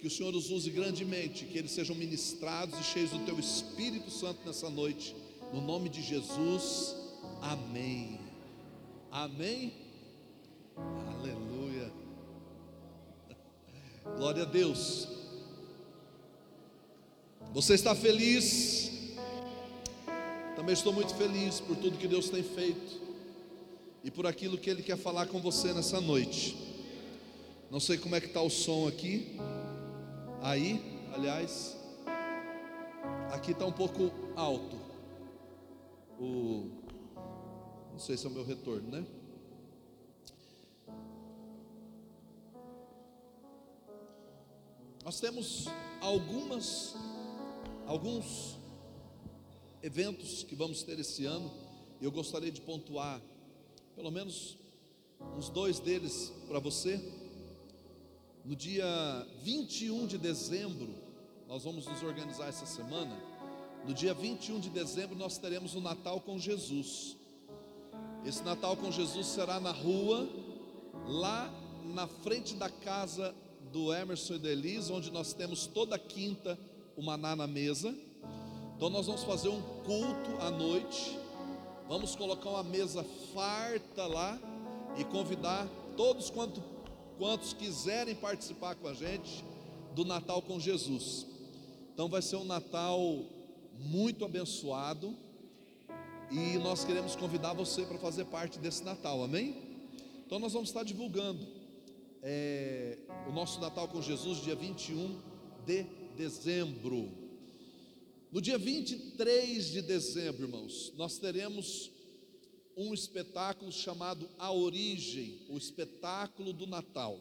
que o Senhor os use grandemente, que eles sejam ministrados e cheios do Teu Espírito Santo nessa noite, no nome de Jesus, amém. Amém. Aleluia. Glória a Deus. Você está feliz? Também estou muito feliz por tudo que Deus tem feito e por aquilo que Ele quer falar com você nessa noite. Não sei como é que está o som aqui. Aí, aliás, aqui está um pouco alto. O, não sei se é o meu retorno, né? Nós temos algumas, alguns eventos que vamos ter esse ano, e eu gostaria de pontuar pelo menos uns dois deles para você. No dia 21 de dezembro, nós vamos nos organizar essa semana. No dia 21 de dezembro, nós teremos o Natal com Jesus. Esse Natal com Jesus será na rua, lá na frente da casa do Emerson e da Elise, onde nós temos toda quinta o maná na mesa. Então nós vamos fazer um culto à noite. Vamos colocar uma mesa farta lá e convidar todos quanto quantos quiserem participar com a gente do Natal com Jesus. Então vai ser um Natal muito abençoado e nós queremos convidar você para fazer parte desse Natal, amém? Então nós vamos estar divulgando é, o nosso Natal com Jesus, dia 21 de dezembro. No dia 23 de dezembro, irmãos, nós teremos um espetáculo chamado A Origem, o espetáculo do Natal.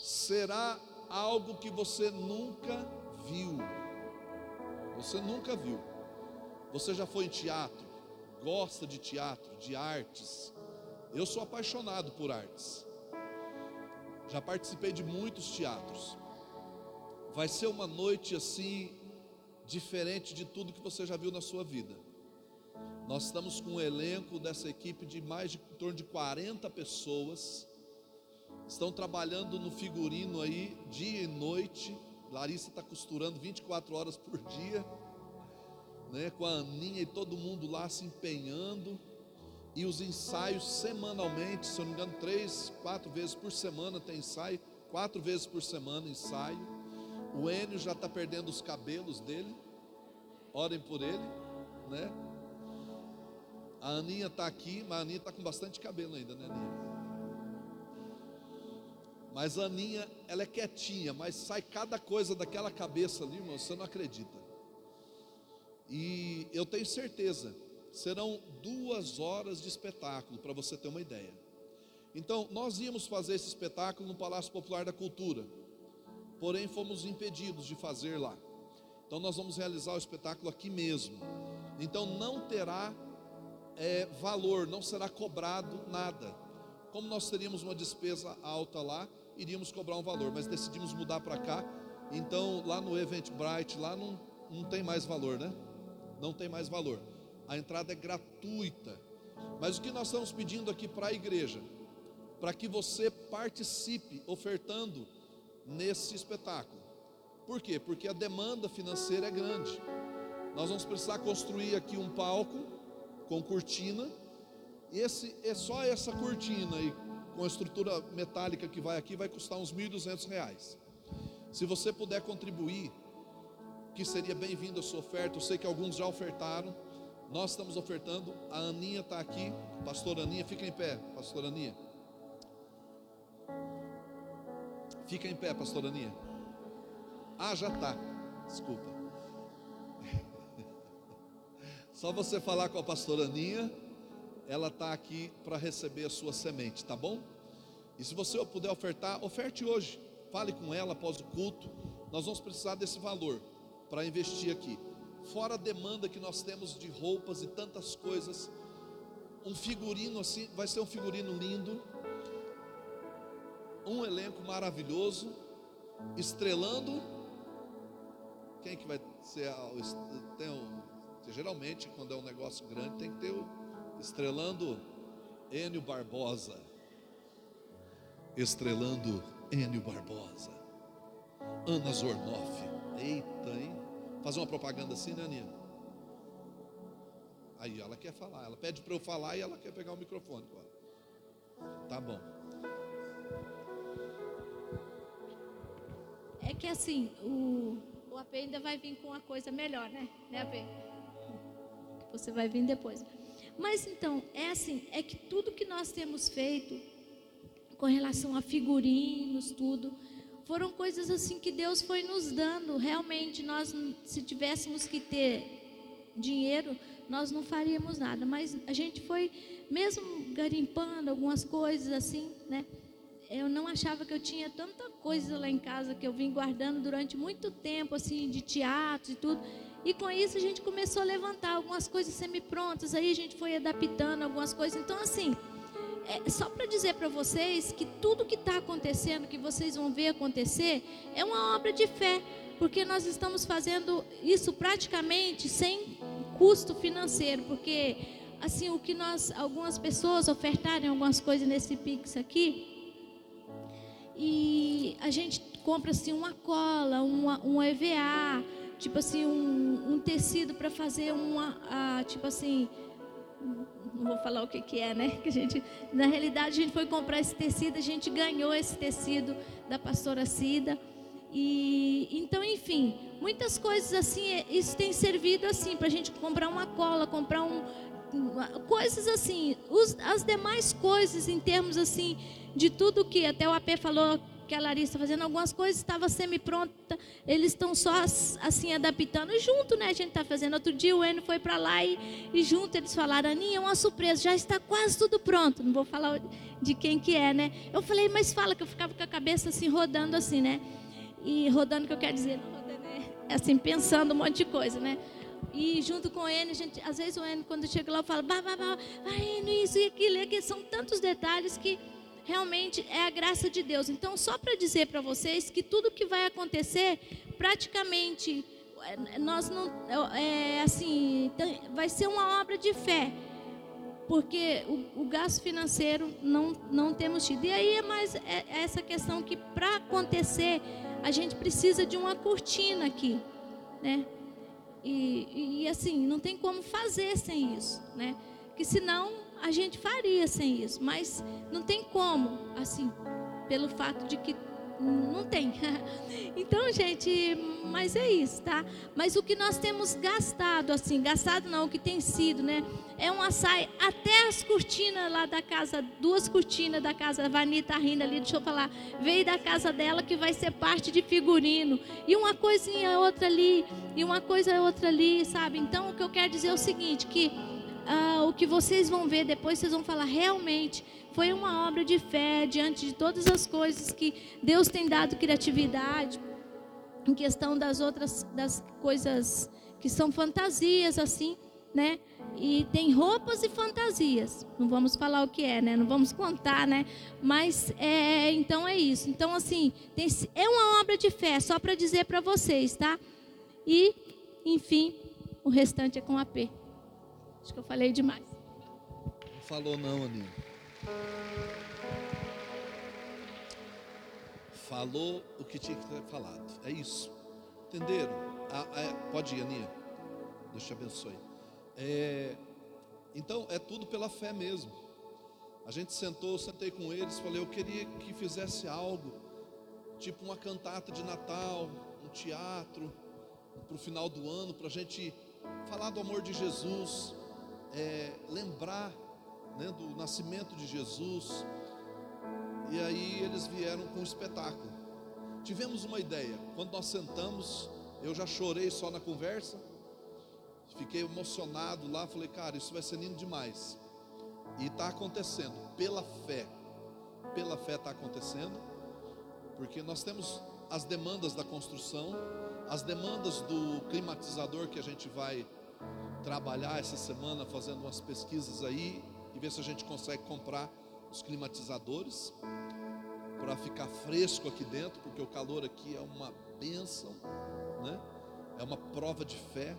Será algo que você nunca viu. Você nunca viu. Você já foi em teatro? Gosta de teatro, de artes? Eu sou apaixonado por artes. Já participei de muitos teatros. Vai ser uma noite assim diferente de tudo que você já viu na sua vida. Nós estamos com um elenco dessa equipe de mais de em torno de 40 pessoas. Estão trabalhando no figurino aí dia e noite. Larissa está costurando 24 horas por dia, né? Com a Aninha e todo mundo lá se empenhando. E os ensaios semanalmente, se eu não me engano, três, quatro vezes por semana tem ensaio, quatro vezes por semana ensaio. O Enio já está perdendo os cabelos dele. Orem por ele, né? A Aninha está aqui, mas a Aninha está com bastante cabelo ainda, né, Aninha? Mas a Aninha, ela é quietinha, mas sai cada coisa daquela cabeça ali, irmão, você não acredita. E eu tenho certeza, serão duas horas de espetáculo, para você ter uma ideia. Então, nós íamos fazer esse espetáculo no Palácio Popular da Cultura, porém fomos impedidos de fazer lá. Então, nós vamos realizar o espetáculo aqui mesmo. Então, não terá é, valor, não será cobrado nada. Como nós teríamos uma despesa alta lá, iríamos cobrar um valor, mas decidimos mudar para cá. Então, lá no Eventbrite, lá não, não tem mais valor, né? Não tem mais valor. A entrada é gratuita. Mas o que nós estamos pedindo aqui para a igreja? Para que você participe ofertando nesse espetáculo. Por quê? Porque a demanda financeira é grande. Nós vamos precisar construir aqui um palco com cortina. Esse é só essa cortina aí com a estrutura metálica que vai aqui vai custar uns 1.200 reais. Se você puder contribuir, que seria bem-vindo a sua oferta. Eu sei que alguns já ofertaram. Nós estamos ofertando. A Aninha está aqui, Pastor Aninha, fica em pé, Pastor Aninha. Fica em pé, Pastor Aninha. Ah, já está. Desculpa. Só você falar com a pastora Aninha, ela está aqui para receber a sua semente, tá bom? E se você puder ofertar, oferte hoje. Fale com ela após o culto. Nós vamos precisar desse valor para investir aqui. Fora a demanda que nós temos de roupas e tantas coisas. Um figurino assim, vai ser um figurino lindo. Um elenco maravilhoso. Estrelando. Quem que vai ser? Tem um porque geralmente, quando é um negócio grande, tem que ter o estrelando Enio Barbosa. Estrelando Enio Barbosa. Ana Zornoff. Eita, hein? Fazer uma propaganda assim, né, Aninha? Aí ela quer falar, ela pede para eu falar e ela quer pegar o microfone agora. Tá bom. É que assim, o, o AP ainda vai vir com uma coisa melhor, né? Né, AP? Você vai vir depois. Mas então, é assim, é que tudo que nós temos feito com relação a figurinos, tudo, foram coisas assim que Deus foi nos dando. Realmente, nós, se tivéssemos que ter dinheiro, nós não faríamos nada. Mas a gente foi, mesmo garimpando algumas coisas assim, né? Eu não achava que eu tinha tanta coisa lá em casa que eu vim guardando durante muito tempo, assim, de teatro e tudo. E com isso a gente começou a levantar algumas coisas semi-prontas, aí a gente foi adaptando algumas coisas. Então, assim, é só para dizer para vocês que tudo que está acontecendo, que vocês vão ver acontecer, é uma obra de fé, porque nós estamos fazendo isso praticamente sem custo financeiro, porque assim o que nós, algumas pessoas ofertarem algumas coisas nesse Pix aqui, e a gente compra assim uma cola, uma, um EVA, tipo assim um, um tecido para fazer uma, a, tipo assim não vou falar o que, que é, né? Que a gente, na realidade, a gente foi comprar esse tecido, a gente ganhou esse tecido da pastora Cida. E então, enfim, muitas coisas assim, é, isso tem servido assim para a gente comprar uma cola, comprar um, coisas assim, os, as demais coisas em termos assim de tudo que até o AP falou que a Larissa fazendo algumas coisas estava semi-pronta, eles estão só assim adaptando. junto, né? A gente está fazendo. Outro dia o Enio foi para lá e, e, junto eles falaram: Aninha, é uma surpresa, já está quase tudo pronto. Não vou falar de quem que é, né? Eu falei, mas fala que eu ficava com a cabeça assim rodando assim, né? E rodando, que eu quero dizer, é assim, pensando um monte de coisa, né? E junto com ele, a gente, às vezes o Enio, quando chega lá, fala, bah, bah, bah, Enio, isso e aquilo, e aquilo. São tantos detalhes que realmente é a graça de Deus. Então, só para dizer para vocês que tudo que vai acontecer, praticamente, é, nós não, é, é assim, vai ser uma obra de fé, porque o, o gasto financeiro não, não temos tido. E aí é mais é, é essa questão que para acontecer, a gente precisa de uma cortina aqui, né? E, e, assim, não tem como fazer sem isso, né? Que senão a gente faria sem isso, mas não tem como, assim, pelo fato de que não tem. Então, gente, mas é isso, tá? Mas o que nós temos gastado, assim, gastado não, o que tem sido, né? É uma saia, até as cortinas lá da casa, duas cortinas da casa, a Vani tá rindo ali, deixa eu falar, veio da casa dela que vai ser parte de figurino, e uma coisinha outra ali, e uma coisa outra ali, sabe? Então, o que eu quero dizer é o seguinte, que ah, o que vocês vão ver depois, vocês vão falar realmente foi uma obra de fé diante de todas as coisas que Deus tem dado criatividade em questão das outras das coisas que são fantasias assim, né? E tem roupas e fantasias. Não vamos falar o que é, né? Não vamos contar, né? Mas é, então é isso. Então assim, tem, é uma obra de fé, só para dizer para vocês, tá? E enfim, o restante é com a P. Acho que eu falei demais. Não falou não, Aninha. Falou o que tinha que ter falado. É isso. Entenderam? Ah, é, pode ir, Aninha. Deus te abençoe. É, então, é tudo pela fé mesmo. A gente sentou, sentei com eles, falei, eu queria que fizesse algo, tipo uma cantata de Natal, um teatro, para o final do ano, para a gente falar do amor de Jesus, é, lembrar né, do nascimento de Jesus. E aí eles vieram com um espetáculo. Tivemos uma ideia. Quando nós sentamos, eu já chorei só na conversa. Fiquei emocionado lá. Falei, cara, isso vai ser lindo demais. E está acontecendo, pela fé. Pela fé está acontecendo. Porque nós temos as demandas da construção, as demandas do climatizador que a gente vai trabalhar essa semana fazendo umas pesquisas aí e ver se a gente consegue comprar os climatizadores para ficar fresco aqui dentro, porque o calor aqui é uma bênção, né? É uma prova de fé.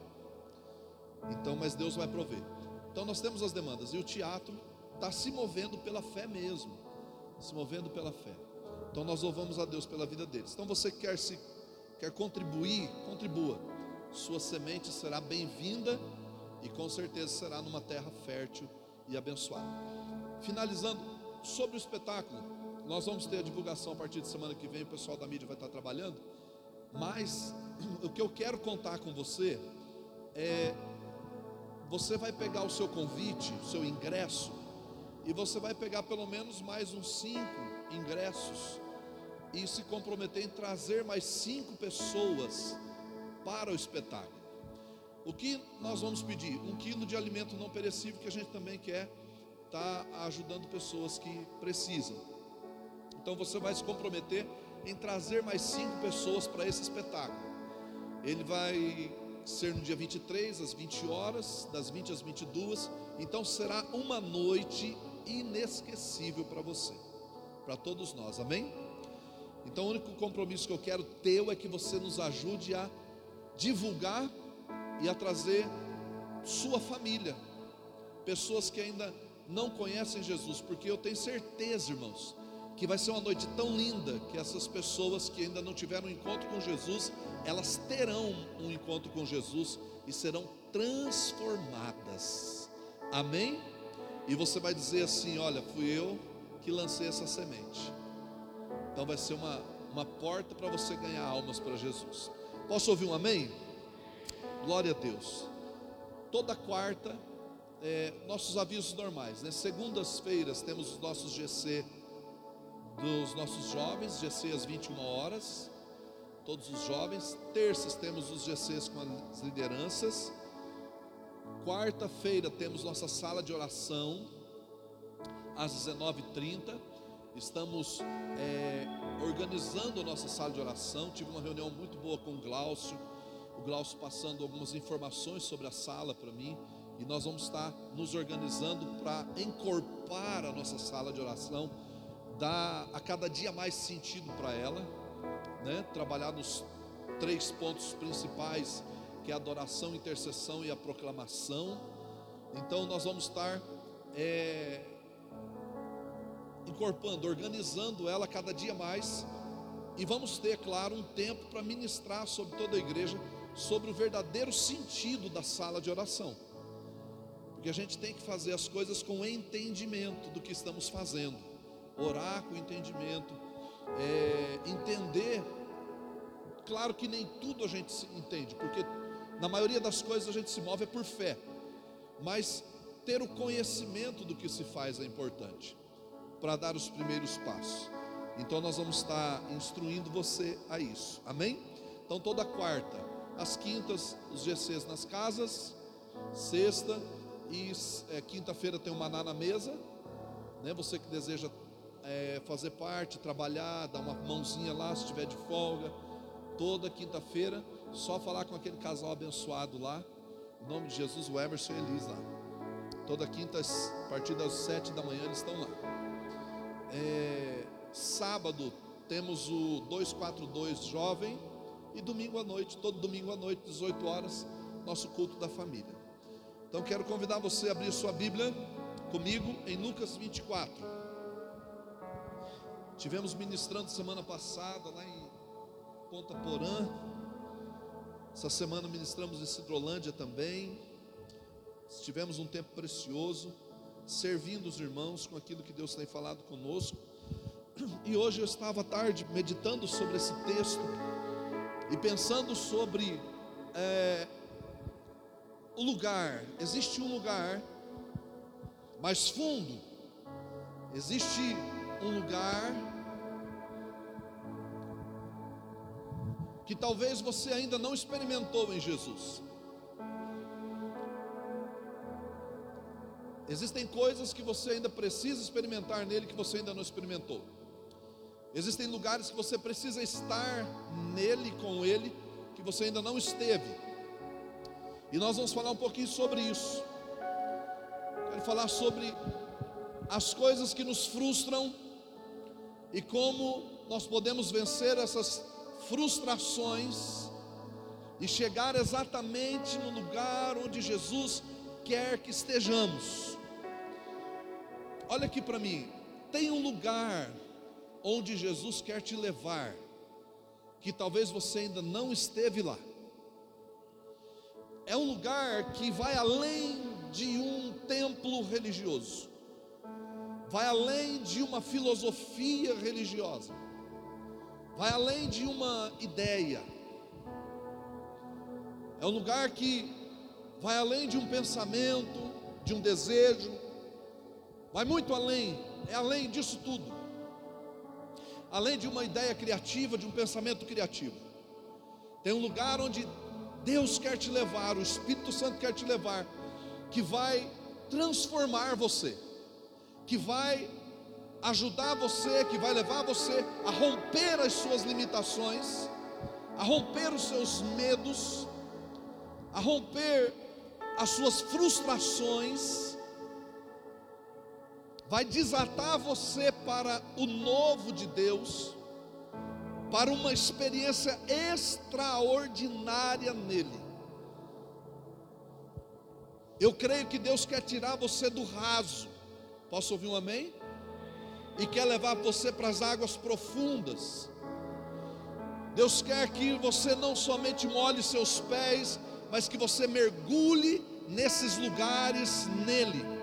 Então, mas Deus vai prover. Então nós temos as demandas e o teatro está se movendo pela fé mesmo, se movendo pela fé. Então nós louvamos a Deus pela vida deles. Então você quer se quer contribuir, contribua. Sua semente será bem-vinda e com certeza será numa terra fértil e abençoada. Finalizando sobre o espetáculo, nós vamos ter a divulgação a partir de semana que vem, o pessoal da mídia vai estar trabalhando. Mas o que eu quero contar com você é você vai pegar o seu convite, o seu ingresso, e você vai pegar pelo menos mais uns cinco ingressos e se comprometer em trazer mais cinco pessoas para o espetáculo. O que nós vamos pedir? Um quilo de alimento não perecível que a gente também quer estar tá ajudando pessoas que precisam. Então você vai se comprometer em trazer mais cinco pessoas para esse espetáculo. Ele vai ser no dia 23 às 20 horas, das 20 às 22. Então será uma noite inesquecível para você, para todos nós. Amém? Então, o único compromisso que eu quero teu é que você nos ajude a divulgar e a trazer sua família, pessoas que ainda não conhecem Jesus, porque eu tenho certeza, irmãos, que vai ser uma noite tão linda que essas pessoas que ainda não tiveram um encontro com Jesus, elas terão um encontro com Jesus e serão transformadas. Amém? E você vai dizer assim: Olha, fui eu que lancei essa semente. Então vai ser uma, uma porta para você ganhar almas para Jesus. Posso ouvir um amém? Glória a Deus. Toda quarta, é, nossos avisos normais, né? Segundas-feiras temos os nossos GC dos nossos jovens, GC às 21 horas, todos os jovens. Terças temos os GCs com as lideranças. Quarta-feira temos nossa sala de oração às 19h30 Estamos é, organizando a nossa sala de oração. Tive uma reunião muito boa com o Glaucio. O Glaucio passando algumas informações sobre a sala para mim. E nós vamos estar nos organizando para encorpar a nossa sala de oração, dar a cada dia mais sentido para ela, né? trabalhar nos três pontos principais, que é a adoração, intercessão e a proclamação. Então nós vamos estar é, encorpando, organizando ela cada dia mais. E vamos ter, claro, um tempo para ministrar sobre toda a igreja sobre o verdadeiro sentido da sala de oração. Porque a gente tem que fazer as coisas com entendimento do que estamos fazendo. Orar com entendimento, é, entender. Claro que nem tudo a gente entende, porque na maioria das coisas a gente se move é por fé. Mas ter o conhecimento do que se faz é importante para dar os primeiros passos. Então nós vamos estar instruindo você a isso. Amém? Então toda quarta, às quintas, os GCs nas casas, sexta e é, quinta-feira tem o maná na mesa. Né? Você que deseja é, fazer parte, trabalhar, dar uma mãozinha lá se estiver de folga. Toda quinta-feira, só falar com aquele casal abençoado lá. Em nome de Jesus, o Emerson e Elis lá. Toda quinta, a partir das sete da manhã, eles estão lá. É, sábado temos o 242 jovem e domingo à noite, todo domingo à noite, 18 horas, nosso culto da família. Então quero convidar você a abrir sua Bíblia comigo em Lucas 24. Tivemos ministrando semana passada lá em Ponta Porã. Essa semana ministramos em Cidrolândia também. Tivemos um tempo precioso servindo os irmãos com aquilo que Deus tem falado conosco. E hoje eu estava à tarde meditando sobre esse texto e pensando sobre é, o lugar. Existe um lugar mais fundo, existe um lugar que talvez você ainda não experimentou em Jesus. Existem coisas que você ainda precisa experimentar nele que você ainda não experimentou. Existem lugares que você precisa estar nele, com ele, que você ainda não esteve. E nós vamos falar um pouquinho sobre isso. Quero falar sobre as coisas que nos frustram e como nós podemos vencer essas frustrações e chegar exatamente no lugar onde Jesus quer que estejamos olha aqui para mim, tem um lugar onde Jesus quer te levar, que talvez você ainda não esteve lá. É um lugar que vai além de um templo religioso, vai além de uma filosofia religiosa, vai além de uma ideia. É um lugar que vai além de um pensamento, de um desejo, vai muito além, é além disso tudo. Além de uma ideia criativa, de um pensamento criativo. Tem um lugar onde Deus quer te levar, o Espírito Santo quer te levar, que vai transformar você, que vai ajudar você, que vai levar você a romper as suas limitações, a romper os seus medos, a romper as suas frustrações, vai desatar você para o novo de Deus, para uma experiência extraordinária nele. Eu creio que Deus quer tirar você do raso. Posso ouvir um amém? E quer levar você para as águas profundas. Deus quer que você não somente molhe seus pés, mas que você mergulhe nesses lugares nele.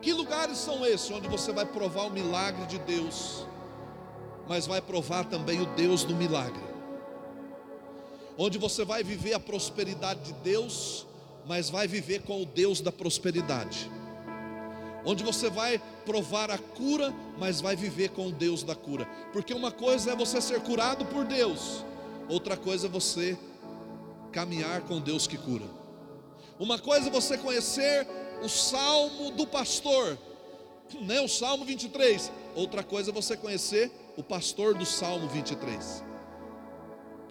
Que lugares são esses onde você vai provar o milagre de Deus, mas vai provar também o Deus do milagre? Onde você vai viver a prosperidade de Deus, mas vai viver com o Deus da prosperidade. Onde você vai provar a cura, mas vai viver com o Deus da cura. Porque uma coisa é você ser curado por Deus, outra coisa é você caminhar com Deus que cura. Uma coisa é você conhecer o salmo do pastor, né, o salmo 23. Outra coisa é você conhecer o pastor do salmo 23.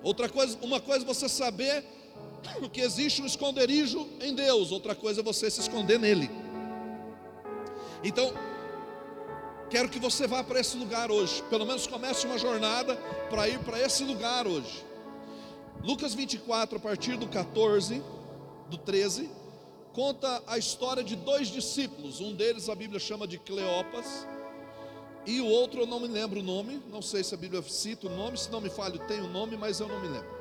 Outra coisa, uma coisa é você saber que existe um esconderijo em Deus, outra coisa é você se esconder nele. Então, quero que você vá para esse lugar hoje, pelo menos comece uma jornada para ir para esse lugar hoje. Lucas 24, a partir do 14 do 13, conta a história de dois discípulos. Um deles a Bíblia chama de Cleopas, e o outro eu não me lembro o nome. Não sei se a Bíblia cita o nome, se não me falho, tem o nome, mas eu não me lembro.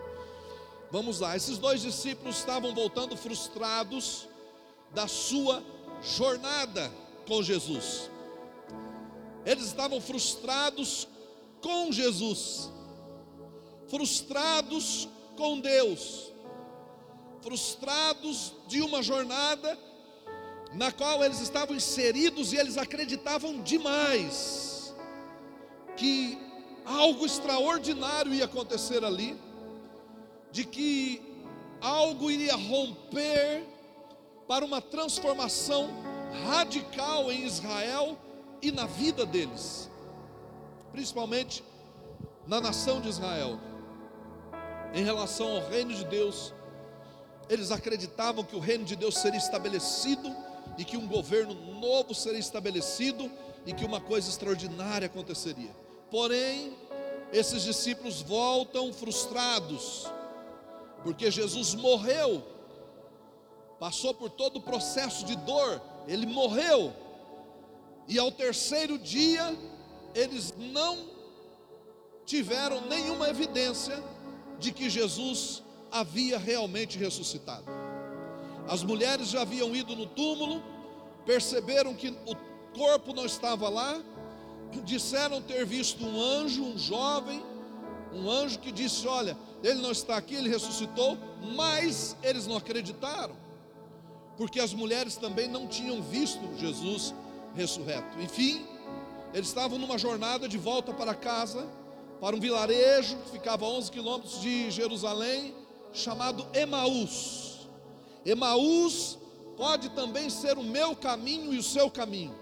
Vamos lá, esses dois discípulos estavam voltando frustrados da sua jornada com Jesus. Eles estavam frustrados com Jesus, frustrados com Deus, frustrados de uma jornada na qual eles estavam inseridos e eles acreditavam demais que algo extraordinário ia acontecer ali, de que algo iria romper para uma transformação radical em Israel e na vida deles, principalmente na nação de Israel, em relação ao reino de Deus eles acreditavam que o reino de Deus seria estabelecido e que um governo novo seria estabelecido e que uma coisa extraordinária aconteceria. Porém, esses discípulos voltam frustrados, porque Jesus morreu, passou por todo o processo de dor, ele morreu, e ao terceiro dia, eles não tiveram nenhuma evidência de que Jesus havia realmente ressuscitado. As mulheres já haviam ido no túmulo, perceberam que o corpo não estava lá, disseram ter visto um anjo, um jovem, um anjo que disse: Olha, ele não está aqui, ele ressuscitou, mas eles não acreditaram, porque as mulheres também não tinham visto Jesus ressurreto. Enfim, eles estavam numa jornada de volta para casa, para um vilarejo que ficava a 11 quilômetros de Jerusalém chamado Emaús. Emaús pode também ser o meu caminho e o seu caminho.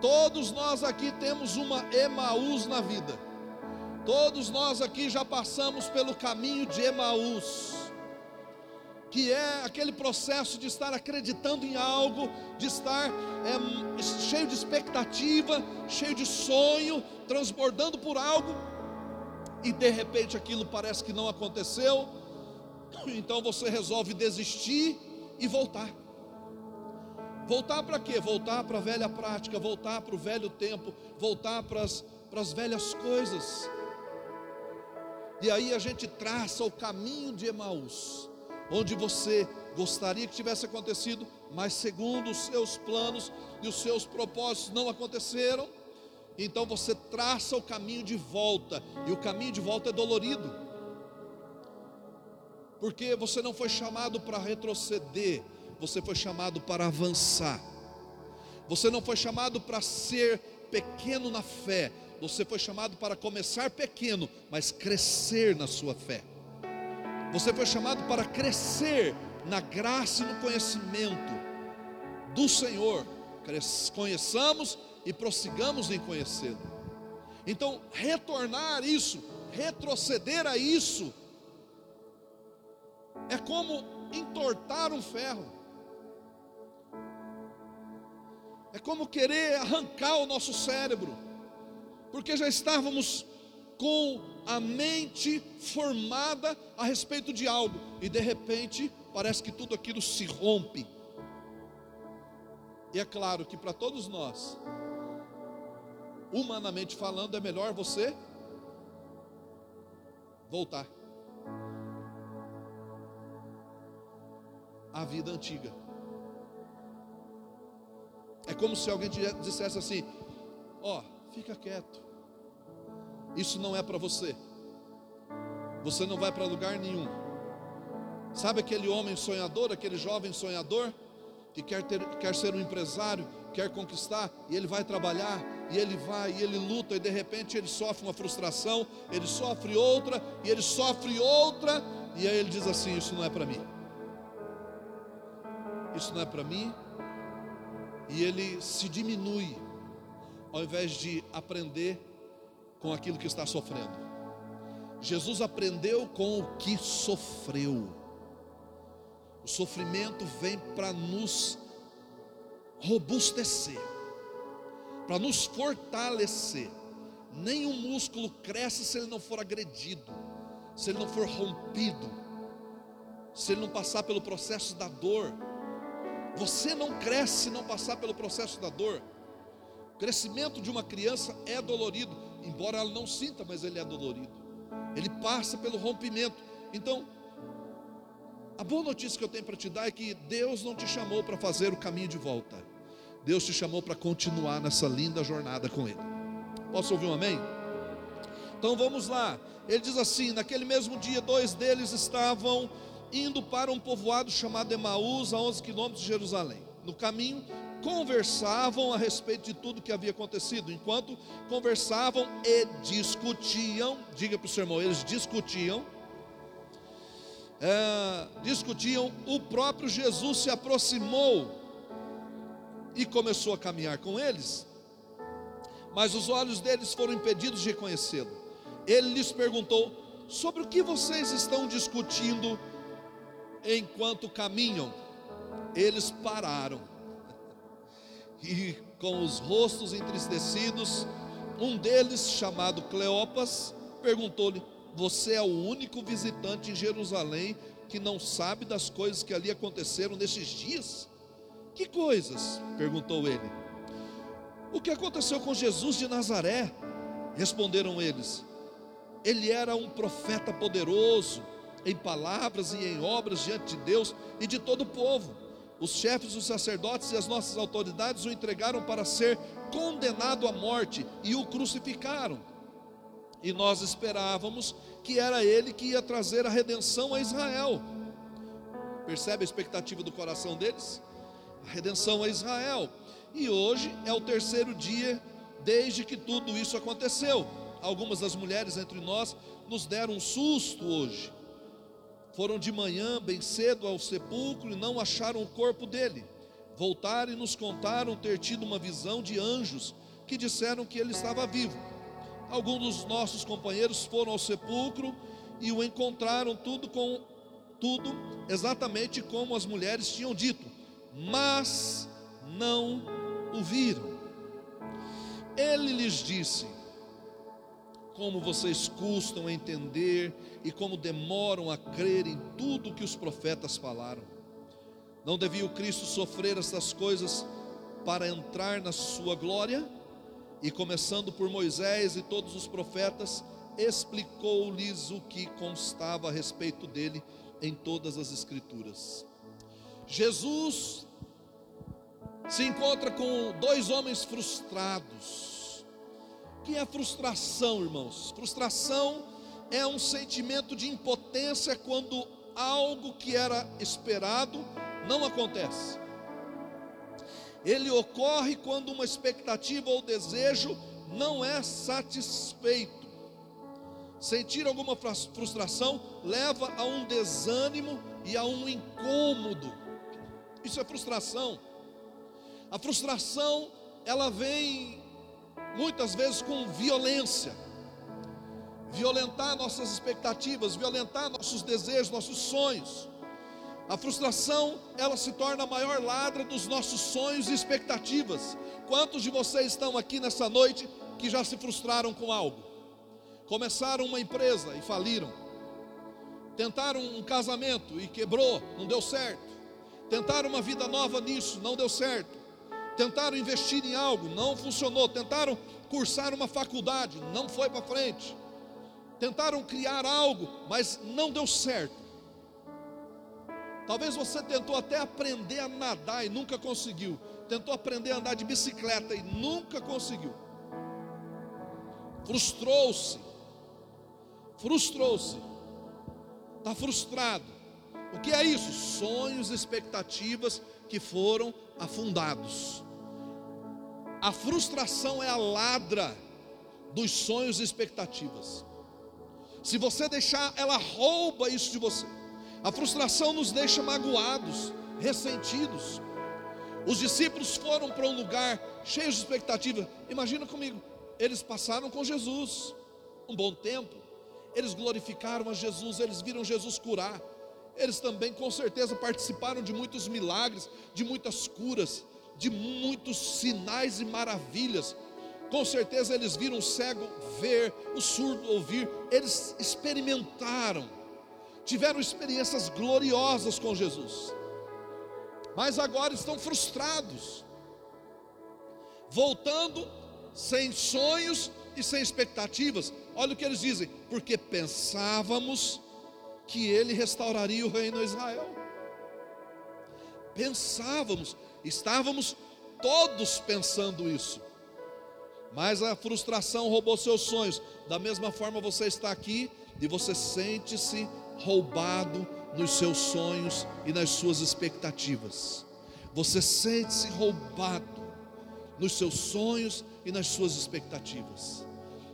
Todos nós aqui temos uma Emaús na vida. Todos nós aqui já passamos pelo caminho de Emaús, que é aquele processo de estar acreditando em algo, de estar é, cheio de expectativa, cheio de sonho, transbordando por algo, e de repente aquilo parece que não aconteceu, então você resolve desistir e voltar. Voltar para quê? Voltar para a velha prática, voltar para o velho tempo, voltar para as, velhas coisas. E aí a gente traça o caminho de Emaús, onde você gostaria que tivesse acontecido, mas segundo os seus planos e os seus propósitos não aconteceram. Então você traça o caminho de volta, e o caminho de volta é dolorido, porque você não foi chamado para retroceder, você foi chamado para avançar. Você não foi chamado para ser pequeno na fé, você foi chamado para começar pequeno, mas crescer na sua fé. Você foi chamado para crescer na graça e no conhecimento do Senhor. Conheçamos e prossigamos em conhecê-lo. Então, retornar isso, retroceder a isso, é como entortar um ferro. É como querer arrancar o nosso cérebro, porque já estávamos com a mente formada a respeito de algo, e de repente parece que tudo aquilo se rompe. E é claro que para todos nós, humanamente falando, é melhor você voltar à vida antiga. É como se alguém dissesse assim: Ó, oh, fica quieto, isso não é para você, você não vai para lugar nenhum. Sabe aquele homem sonhador, aquele jovem sonhador, que quer, ter, quer ser um empresário, quer conquistar, e ele vai trabalhar, e ele vai, e ele luta, e de repente ele sofre uma frustração, ele sofre outra, e ele sofre outra, e aí ele diz assim: Isso não é para mim, isso não é para mim, e ele se diminui, ao invés de aprender com aquilo que está sofrendo. Jesus aprendeu com o que sofreu. O sofrimento vem para nos robustecer, para nos fortalecer. Nenhum músculo cresce se ele não for agredido, se ele não for rompido, se ele não passar pelo processo da dor. Você não cresce se não passar pelo processo da dor. O crescimento de uma criança é dolorido, embora ela não sinta, mas ele é dolorido. Ele passa pelo rompimento. Então, a boa notícia que eu tenho para te dar é que Deus não te chamou para fazer o caminho de volta. Deus te chamou para continuar nessa linda jornada com Ele. Posso ouvir um amém? Então vamos lá. Ele diz assim: naquele mesmo dia, dois deles estavam indo para um povoado chamado Emaús, a 11 quilômetros de Jerusalém. No caminho, conversavam a respeito de tudo que havia acontecido. Enquanto conversavam e discutiam, diga para o seu irmão, eles discutiam, é, discutiam, o próprio Jesus se aproximou e começou a caminhar com eles, mas os olhos deles foram impedidos de reconhecê-lo. Ele lhes perguntou: sobre o que vocês estão discutindo enquanto caminham, eles pararam e, com os rostos entristecidos, um deles, chamado Cleopas, perguntou-lhe: Você é o único visitante em Jerusalém que não sabe das coisas que ali aconteceram nesses dias? Que coisas? perguntou ele. O que aconteceu com Jesus de Nazaré? Responderam eles. Ele era um profeta poderoso em palavras e em obras diante de Deus e de todo o povo. Os chefes, os sacerdotes e as nossas autoridades o entregaram para ser condenado à morte e o crucificaram. E nós esperávamos que era ele que ia trazer a redenção a Israel. Percebe a expectativa do coração deles? A redenção a Israel. E hoje é o terceiro dia desde que tudo isso aconteceu. Algumas das mulheres entre nós nos deram um susto hoje foram de manhã, bem cedo, ao sepulcro e não acharam o corpo dele. Voltaram e nos contaram ter tido uma visão de anjos que disseram que ele estava vivo. Alguns dos nossos companheiros foram ao sepulcro e o encontraram tudo com tudo exatamente como as mulheres tinham dito, mas não o viram. Ele lhes disse: Como vocês custam a entender e como demoram a crer em tudo que os profetas falaram. Não devia o Cristo sofrer essas coisas para entrar na sua glória? e começando por Moisés e todos os profetas, explicou-lhes o que constava a respeito dele em todas as Escrituras. Jesus se encontra com dois homens frustrados. Que é frustração, irmãos? Frustração é um sentimento de impotência quando algo que era esperado não acontece. Ele ocorre quando uma expectativa ou desejo não é satisfeito. Sentir alguma frustração leva a um desânimo e a um incômodo. Isso é frustração. A frustração, ela vem muitas vezes com violência. Violentar nossas expectativas, violentar nossos desejos, nossos sonhos. A frustração, ela se torna a maior ladra dos nossos sonhos e expectativas. Quantos de vocês estão aqui nessa noite que já se frustraram com algo? Começaram uma empresa e faliram. Tentaram um casamento e quebrou, não deu certo. Tentaram uma vida nova nisso, não deu certo. Tentaram investir em algo, não funcionou. Tentaram cursar uma faculdade, não foi para frente. Tentaram criar algo, mas não deu certo. Talvez você tentou até aprender a nadar e nunca conseguiu. Tentou aprender a andar de bicicleta e nunca conseguiu. Frustrou-se. Frustrou-se. Está frustrado. O que é isso? Sonhos, expectativas que foram afundados. A frustração é a ladra dos sonhos e expectativas. Se você deixar, ela rouba isso de você. A frustração nos deixa magoados, ressentidos. Os discípulos foram para um lugar cheio de expectativa. Imagina comigo, eles passaram com Jesus um bom tempo. Eles glorificaram a Jesus, eles viram Jesus curar. Eles também com certeza participaram de muitos milagres, de muitas curas, de muitos sinais e maravilhas. Com certeza eles viram o cego ver, o surdo ouvir, eles experimentaram tiveram experiências gloriosas com Jesus, mas agora estão frustrados, voltando sem sonhos e sem expectativas. Olha o que eles dizem: porque pensávamos que ele restauraria o reino a Israel. Pensávamos, estávamos todos pensando isso. Mas a frustração roubou seus sonhos. Da mesma forma você está aqui e você sente-se roubado nos seus sonhos e nas suas expectativas. Você sente-se roubado nos seus sonhos e nas suas expectativas.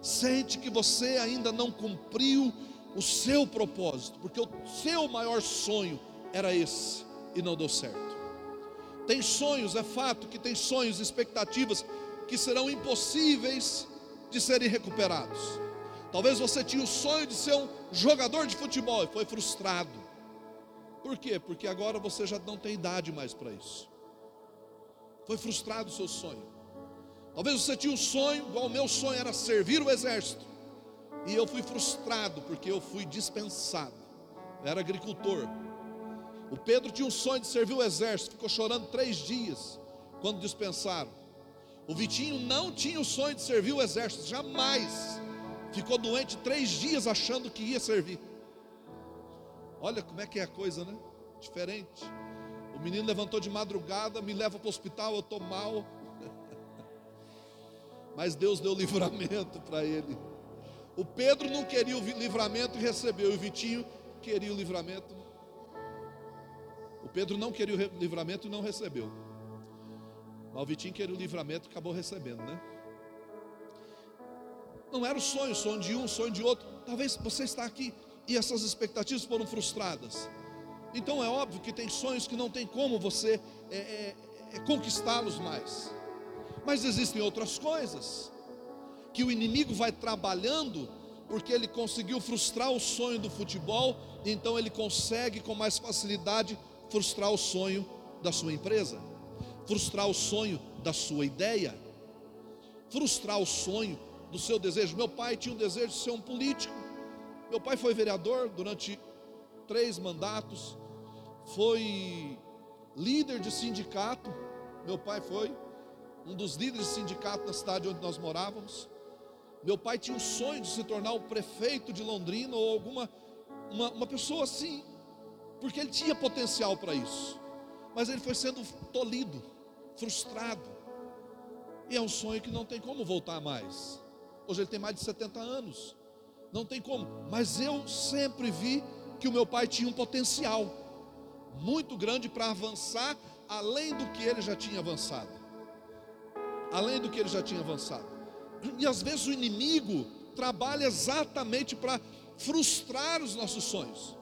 Sente que você ainda não cumpriu o seu propósito, porque o seu maior sonho era esse e não deu certo. Tem sonhos, é fato que tem sonhos, expectativas que serão impossíveis de serem recuperados. Talvez você tinha o sonho de ser um jogador de futebol e foi frustrado. Por quê? Porque agora você já não tem idade mais para isso. Foi frustrado o seu sonho. Talvez você tinha um sonho, igual o meu sonho era servir o exército. E eu fui frustrado porque eu fui dispensado. Eu era agricultor. O Pedro tinha um sonho de servir o exército, ficou chorando três dias quando dispensaram. O Vitinho não tinha o sonho de servir o exército, jamais. Ficou doente três dias achando que ia servir. Olha como é que é a coisa, né? Diferente. O menino levantou de madrugada, me leva para o hospital, eu estou mal. Mas Deus deu livramento para ele. O Pedro não queria o livramento e recebeu. E o Vitinho queria o livramento. O Pedro não queria o livramento e não recebeu. Mas queria o livramento e acabou recebendo, né? Não era o sonho, sonho de um, sonho de outro. Talvez você está aqui e essas expectativas foram frustradas. Então é óbvio que tem sonhos que não tem como você é, é, é, conquistá-los mais. Mas existem outras coisas que o inimigo vai trabalhando porque ele conseguiu frustrar o sonho do futebol, então ele consegue com mais facilidade frustrar o sonho da sua empresa, frustrar o sonho da sua ideia, frustrar o sonho do seu desejo. Meu pai tinha um desejo de ser um político. Meu pai foi vereador durante três mandatos, foi líder de sindicato. Meu pai foi. um dos líderes do sindicato da cidade onde nós morávamos. Meu pai tinha um sonho de se tornar o prefeito de Londrina ou alguma uma, uma pessoa assim, porque ele tinha potencial para isso, mas ele foi sendo tolhido, frustrado, e é um sonho que não tem como voltar mais. Hoje ele tem mais de 70 anos, não tem como, mas eu sempre vi que o meu pai tinha um potencial muito grande para avançar além do que ele já tinha avançado. Além do que ele já tinha avançado. E às vezes o inimigo trabalha exatamente para frustrar os nossos sonhos,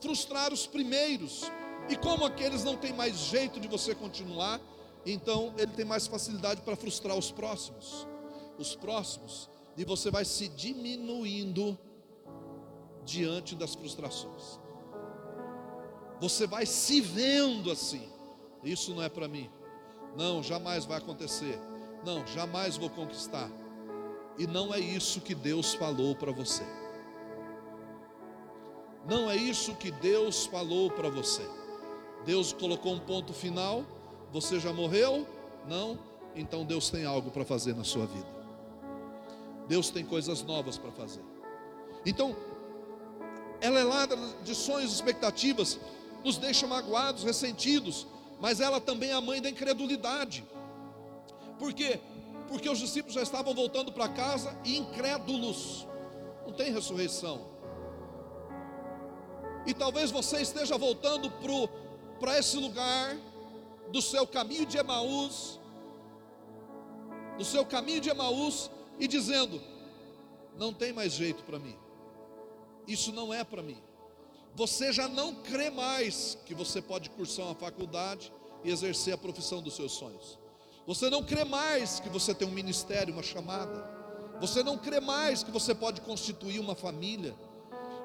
frustrar os primeiros. E como aqueles não tem mais jeito de você continuar, então ele tem mais facilidade para frustrar os próximos. Os próximos, e você vai se diminuindo diante das frustrações. Você vai se vendo assim. Isso não é para mim. Não, jamais vai acontecer. Não, jamais vou conquistar. E não é isso que Deus falou para você. Não é isso que Deus falou para você. Deus colocou um ponto final. Você já morreu? Não? Então Deus tem algo para fazer na sua vida. Deus tem coisas novas para fazer. Então, ela é ladra de sonhos e expectativas, nos deixa magoados, ressentidos, mas ela também é a mãe da incredulidade. Por quê? Porque os discípulos já estavam voltando para casa incrédulos. Não tem ressurreição. E talvez você esteja voltando para esse lugar do seu caminho de Emaús, do seu caminho de Emaús, e dizendo: não tem mais jeito para mim, isso não é para mim. Você já não crê mais que você pode cursar uma faculdade e exercer a profissão dos seus sonhos. Você não crê mais que você tem um ministério, uma chamada. Você não crê mais que você pode constituir uma família.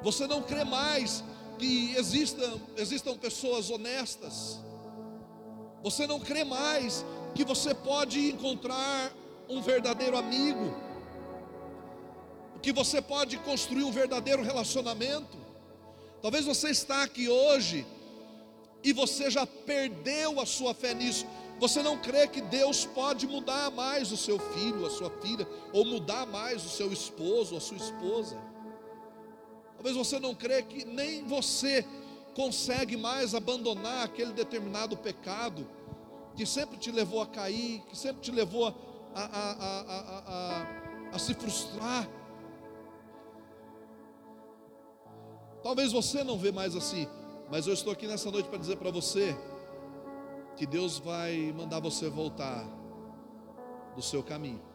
Você não crê mais que existam, existam pessoas honestas. Você não crê mais que você pode encontrar um verdadeiro amigo, que você pode construir um verdadeiro relacionamento. Talvez você está aqui hoje e você já perdeu a sua fé nisso. Você não crê que Deus pode mudar mais o seu filho, a sua filha, ou mudar mais o seu esposo, a sua esposa. Talvez você não crê que nem você consegue mais abandonar aquele determinado pecado que sempre te levou a cair, que sempre te levou a, a, a, a, se frustrar. Talvez você não vê mais assim, mas eu estou aqui nessa noite para dizer para você que Deus vai mandar você voltar do seu caminho.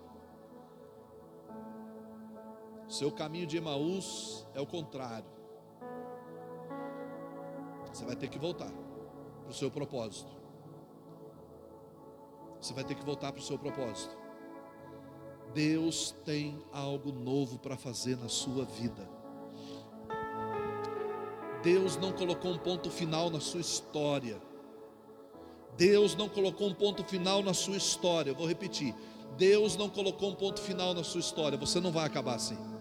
Seu caminho de Emaús é o contrário. Você vai ter que voltar para o seu propósito. Você vai ter que voltar para o seu propósito. Deus tem algo novo para fazer na sua vida. Deus não colocou um ponto final na sua história. Deus não colocou um ponto final na sua história. Eu vou repetir. Deus não colocou um ponto final na sua história. Você não vai acabar assim.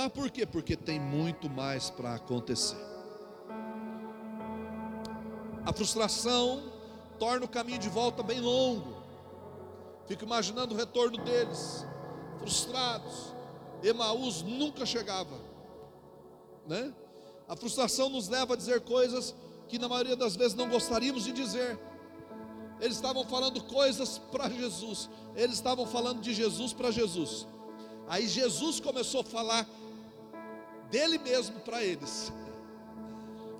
Ah, por quê? Porque tem muito mais para acontecer. A frustração torna o caminho de volta bem longo. Fico imaginando o retorno deles, frustrados. Emaús nunca chegava, né? A frustração nos leva a dizer coisas que na maioria das vezes não gostaríamos de dizer. Eles estavam falando coisas para Jesus, eles estavam falando de Jesus para Jesus. Aí Jesus começou a falar dele mesmo para eles.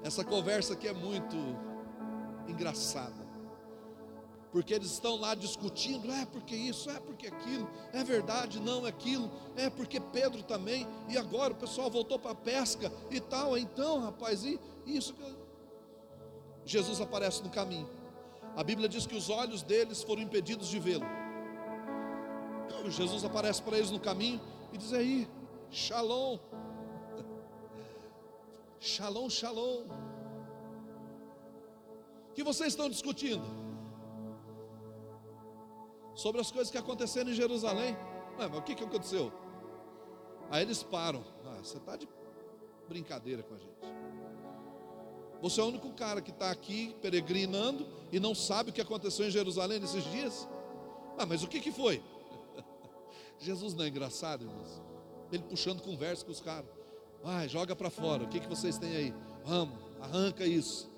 Essa conversa aqui é muito engraçada. Porque eles estão lá discutindo, é porque isso, é porque aquilo, é verdade, não é aquilo, é porque Pedro também, e agora o pessoal voltou para a pesca e tal, então rapaz, e isso. Jesus aparece no caminho. A Bíblia diz que os olhos deles foram impedidos de vê-lo. Jesus aparece para eles no caminho e diz aí, Shalom, Shalom, shalom. O que vocês estão discutindo? Sobre as coisas que aconteceram em Jerusalém. Ué, mas o que, que aconteceu? Aí eles param. Ah, você está de brincadeira com a gente. Você é o único cara que está aqui peregrinando e não sabe o que aconteceu em Jerusalém nesses dias? Ah, mas o que, que foi? Jesus não é engraçado, irmãos? Ele puxando conversa com os caras. Vai, joga para fora. O que, que vocês têm aí? Vamos, arranca isso.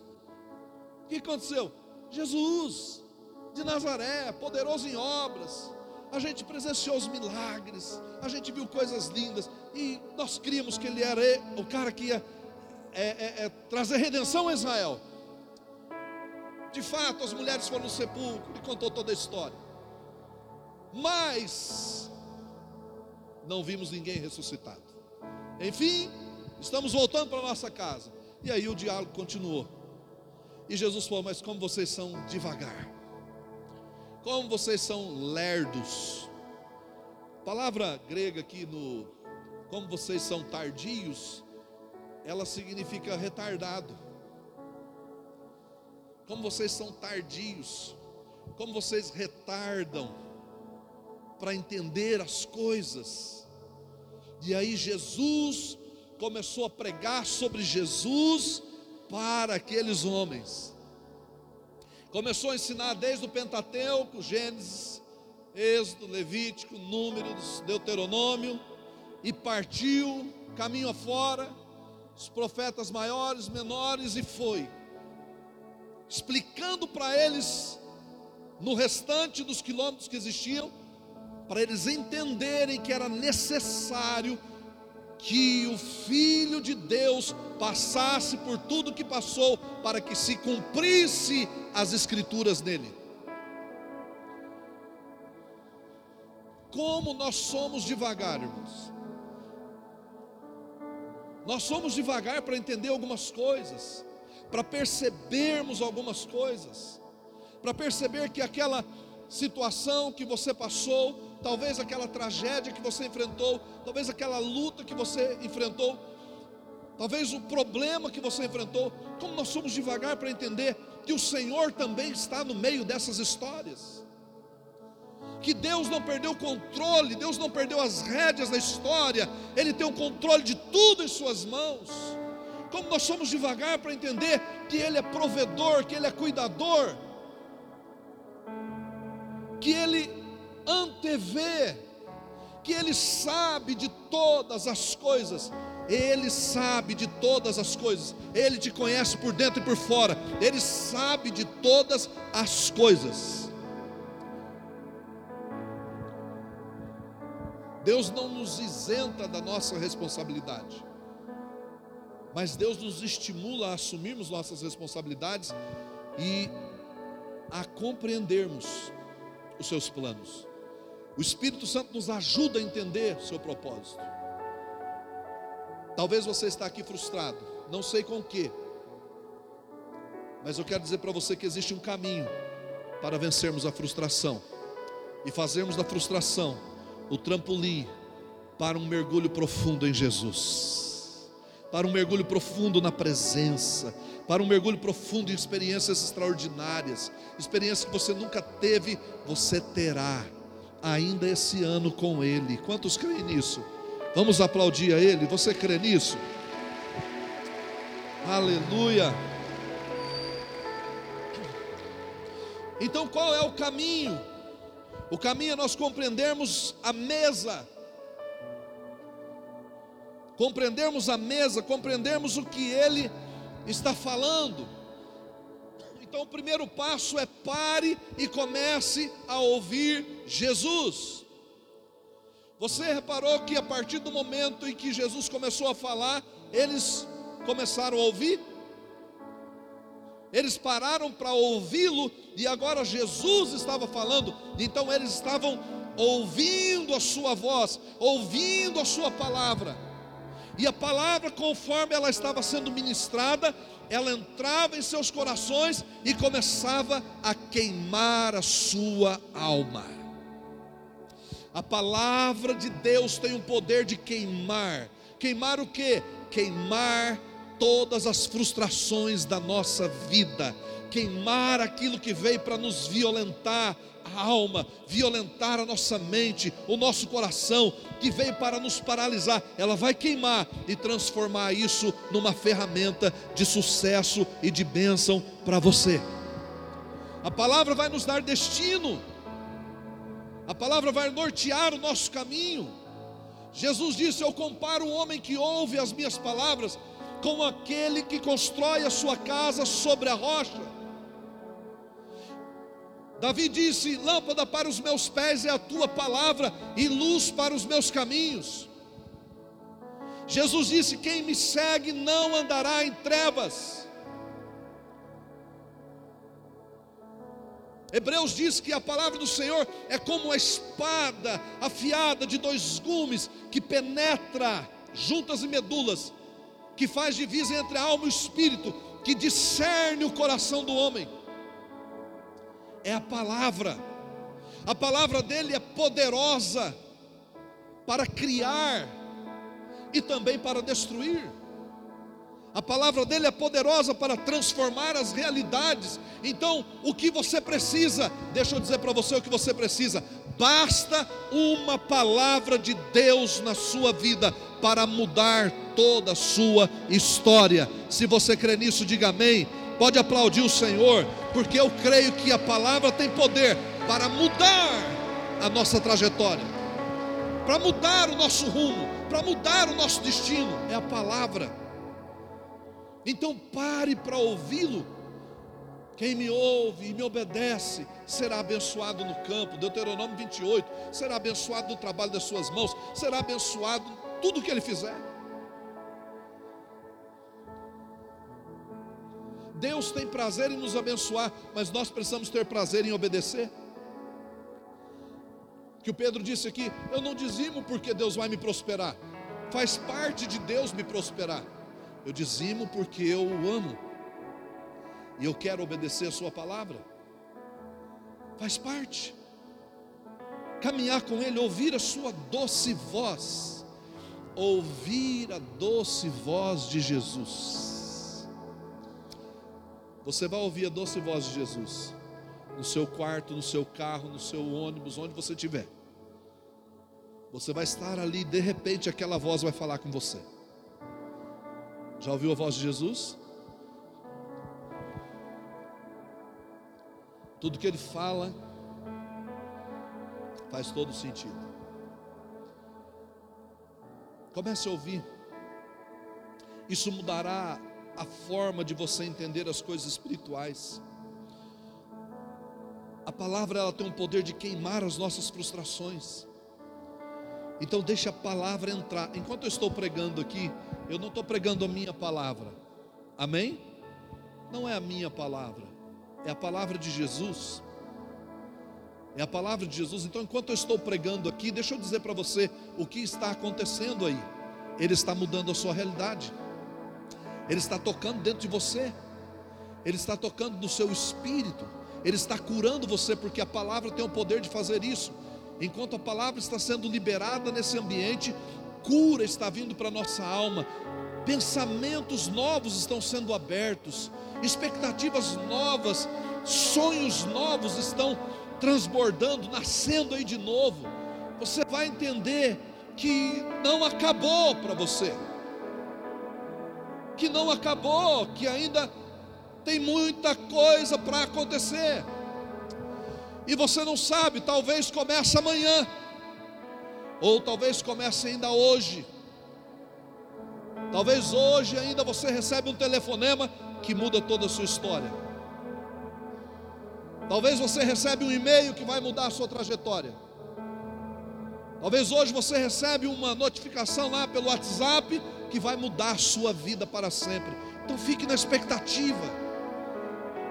O que aconteceu? Jesus de Nazaré, poderoso em obras. A gente presenciou os milagres, a gente viu coisas lindas e nós críamos que ele era o cara que ia é, é, é, trazer redenção a Israel. De fato, as mulheres foram no sepulcro, e contou toda a história. Mas não vimos ninguém ressuscitado. Enfim, estamos voltando para nossa casa. E aí o diálogo continuou. E Jesus falou: Mas como vocês são devagar, como vocês são lerdos. Palavra grega aqui no como vocês são tardios, ela significa retardado. Como vocês são tardios, como vocês retardam para entender as coisas. E aí Jesus começou a pregar sobre Jesus para aqueles homens. Começou a ensinar desde o Pentateuco, Gênesis, Êxodo, Levítico, Números, Deuteronômio, e partiu caminho afora, os profetas maiores, menores, e foi, explicando para eles, no restante dos quilômetros que existiam, para eles entenderem que era necessário que o Filho de Deus passasse por tudo que passou, para que se cumprisse as Escrituras nele. Como nós somos devagar, irmãos. Nós somos devagar para entender algumas coisas, para percebermos algumas coisas, para perceber que aquela situação que você passou, talvez aquela tragédia que você enfrentou, talvez aquela luta que você enfrentou, talvez o problema que você enfrentou, como nós somos devagar para entender que o Senhor também está no meio dessas histórias. Que Deus não perdeu o controle, Deus não perdeu as rédeas da história, Ele tem o controle de tudo em Suas mãos. Como nós somos devagar para entender que Ele é provedor, que Ele é cuidador, que Ele antevê, que Ele sabe de todas as coisas, Ele sabe de todas as coisas, Ele te conhece por dentro e por fora, Ele sabe de todas as coisas. Deus não nos isenta da nossa responsabilidade, mas Deus nos estimula a assumirmos nossas responsabilidades e a compreendermos os seus planos. O Espírito Santo nos ajuda a entender o seu propósito. Talvez você está aqui frustrado, não sei com o que, mas eu quero dizer para você que existe um caminho para vencermos a frustração e fazermos da frustração o trampolim para um mergulho profundo em Jesus, para um mergulho profundo na presença, para um mergulho profundo em experiências extraordinárias, experiências que você nunca teve, você terá ainda esse ano com Ele. Quantos creem nisso? Vamos aplaudir a Ele. Você crê nisso? Aleluia. Então, qual é o caminho? O caminho é nós compreendermos a mesa, compreendermos a mesa, compreendermos o que Ele está falando. Então, o primeiro passo é pare e comece a ouvir Jesus. Você reparou que a partir do momento em que Jesus começou a falar, eles começaram a ouvir? Eles pararam para ouvi-lo e agora Jesus estava falando, então eles estavam ouvindo a sua voz, ouvindo a sua palavra. E a palavra, conforme ela estava sendo ministrada, ela entrava em seus corações e começava a queimar a sua alma. A palavra de Deus tem o poder de queimar. Queimar o que? Queimar todas as frustrações da nossa vida, queimar aquilo que veio para nos violentar a alma, violentar a nossa mente, o nosso coração, que veio para nos paralisar. Ela vai queimar e transformar isso numa ferramenta de sucesso e de bênção para você. A palavra vai nos dar destino, a palavra vai nortear o nosso caminho. Jesus disse: Eu comparo o homem que ouve as minhas palavras com aquele que constrói a sua casa sobre a rocha. Davi disse: Lâmpada para os meus pés é a tua palavra e luz para os meus caminhos. Jesus disse: Quem me segue não andará em trevas. Hebreus diz que a palavra do Senhor é como a espada afiada de dois gumes que penetra juntas e medulas, que faz divisa entre a alma e o espírito, que discerne o coração do homem. É a palavra. A palavra dele é poderosa para criar e também para destruir. A palavra dele é poderosa para transformar as realidades. Então, o que você precisa, deixa eu dizer para você o que você precisa. Basta uma palavra de Deus na sua vida para mudar toda a sua história. Se você crê nisso, diga amém. Pode aplaudir o Senhor, porque eu creio que a palavra tem poder para mudar a nossa trajetória, para mudar o nosso rumo, para mudar o nosso destino. É a palavra. Então pare para ouvi-lo. Quem me ouve e me obedece será abençoado no campo. Deuteronômio 28. Será abençoado no trabalho das suas mãos. Será abençoado tudo que ele fizer. Deus tem prazer em nos abençoar, mas nós precisamos ter prazer em obedecer. Que o Pedro disse aqui: Eu não dizimo porque Deus vai me prosperar, faz parte de Deus me prosperar. Eu dizimo porque eu o amo. E eu quero obedecer a sua palavra. Faz parte. Caminhar com ele, ouvir a sua doce voz. Ouvir a doce voz de Jesus. Você vai ouvir a doce voz de Jesus no seu quarto, no seu carro, no seu ônibus, onde você estiver. Você vai estar ali, de repente aquela voz vai falar com você. Já ouviu a voz de Jesus? Tudo que ele fala faz todo sentido. Comece a ouvir. Isso mudará a forma de você entender as coisas espirituais. A palavra ela tem o poder de queimar as nossas frustrações. Então deixe a palavra entrar. Enquanto eu estou pregando aqui, eu não estou pregando a minha palavra. Amém? Não é a minha palavra, é a palavra de Jesus. É a palavra de Jesus. Então, enquanto eu estou pregando aqui, deixa eu dizer para você o que está acontecendo aí. Ele está mudando a sua realidade. Ele está tocando dentro de você. Ele está tocando no seu espírito. Ele está curando você, porque a palavra tem o poder de fazer isso. Enquanto a palavra está sendo liberada nesse ambiente, cura está vindo para a nossa alma, pensamentos novos estão sendo abertos, expectativas novas, sonhos novos estão transbordando, nascendo aí de novo. Você vai entender que não acabou para você, que não acabou, que ainda tem muita coisa para acontecer e você não sabe, talvez comece amanhã, ou talvez comece ainda hoje. Talvez hoje ainda você recebe um telefonema que muda toda a sua história. Talvez você recebe um e-mail que vai mudar a sua trajetória. Talvez hoje você recebe uma notificação lá pelo WhatsApp que vai mudar a sua vida para sempre. Então fique na expectativa.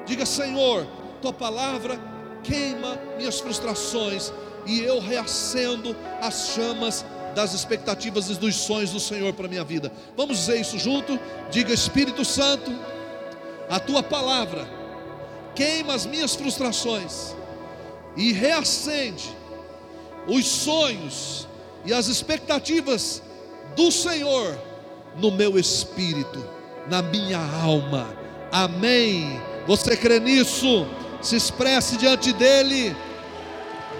Diga, Senhor, tua palavra queima minhas frustrações e eu reacendo as chamas das expectativas e dos sonhos do Senhor para minha vida. Vamos dizer isso junto? Diga, Espírito Santo, a tua palavra queima as minhas frustrações e reacende os sonhos e as expectativas do Senhor no meu espírito, na minha alma. Amém. Você crê nisso? Se expresse diante dele.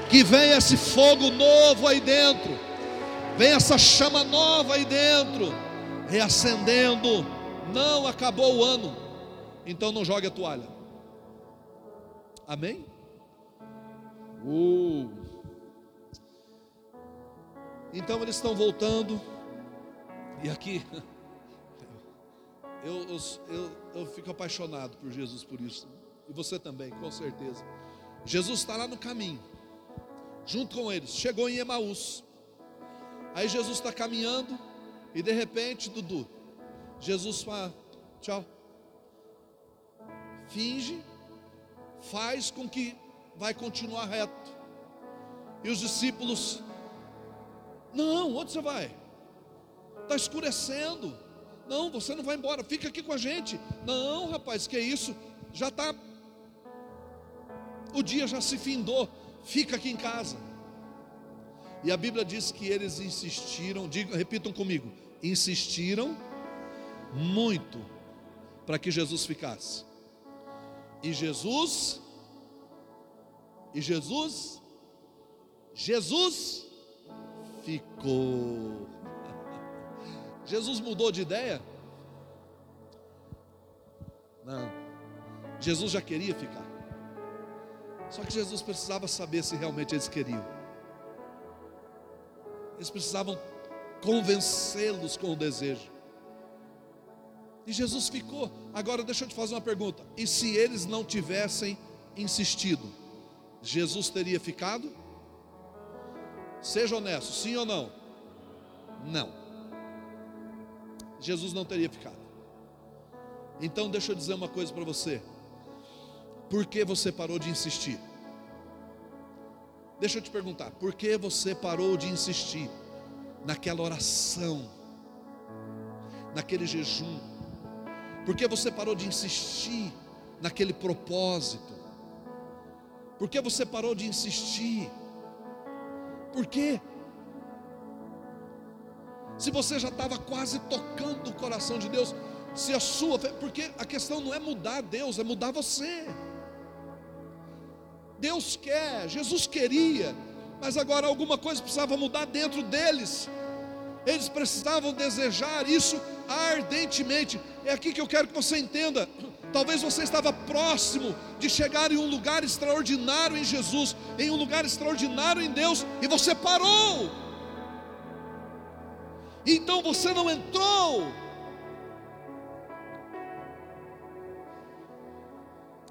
Que venha esse fogo novo aí dentro. Vem essa chama nova aí dentro, reacendendo. Não acabou o ano, então não jogue a toalha. Amém? Uh. Então eles estão voltando, e aqui, eu, eu, eu, eu fico apaixonado por Jesus por isso, e você também, com certeza. Jesus está lá no caminho, junto com eles, chegou em Emaús. Aí Jesus está caminhando, e de repente, Dudu, Jesus fala: tchau. Finge, faz com que vai continuar reto. E os discípulos, não, onde você vai? Está escurecendo. Não, você não vai embora, fica aqui com a gente. Não, rapaz, que isso? Já está. O dia já se findou, fica aqui em casa. E a Bíblia diz que eles insistiram, digam, repitam comigo, insistiram muito para que Jesus ficasse. E Jesus, e Jesus, Jesus ficou. Jesus mudou de ideia? Não. Jesus já queria ficar. Só que Jesus precisava saber se realmente eles queriam. Eles precisavam convencê-los com o desejo. E Jesus ficou. Agora deixa eu te fazer uma pergunta. E se eles não tivessem insistido, Jesus teria ficado? Seja honesto, sim ou não? Não. Jesus não teria ficado. Então deixa eu dizer uma coisa para você. Por que você parou de insistir? Deixa eu te perguntar, por que você parou de insistir naquela oração, naquele jejum? Por que você parou de insistir naquele propósito? Por que você parou de insistir? Por quê? Se você já estava quase tocando o coração de Deus, se a sua porque a questão não é mudar Deus, é mudar você. Deus quer, Jesus queria, mas agora alguma coisa precisava mudar dentro deles. Eles precisavam desejar isso ardentemente. É aqui que eu quero que você entenda. Talvez você estava próximo de chegar em um lugar extraordinário em Jesus, em um lugar extraordinário em Deus, e você parou. Então você não entrou.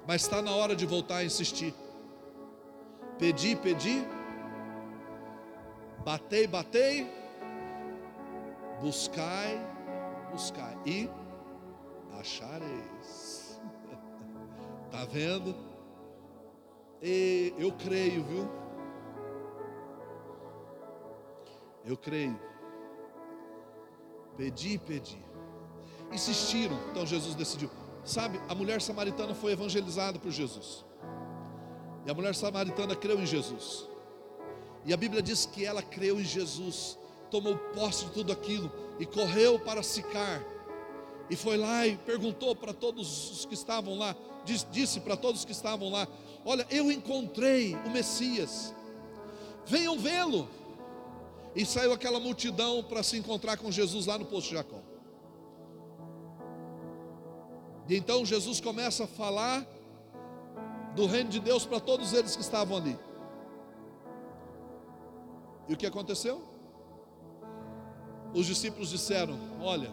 Mas está na hora de voltar a insistir. Pedi, pedi. Batei, batei Buscai, buscai e achareis. Tá vendo? E eu creio, viu? Eu creio. Pedi, pedi. Insistiram, então Jesus decidiu. Sabe, a mulher samaritana foi evangelizada por Jesus. E a mulher samaritana creu em Jesus. E a Bíblia diz que ela creu em Jesus tomou posse de tudo aquilo e correu para Sicar. E foi lá e perguntou para todos os que estavam lá, disse para todos que estavam lá: Olha, eu encontrei o Messias, venham vê-lo. E saiu aquela multidão para se encontrar com Jesus lá no poço de Jacó. E então Jesus começa a falar do reino de Deus para todos eles que estavam ali. E o que aconteceu? os discípulos disseram: Olha,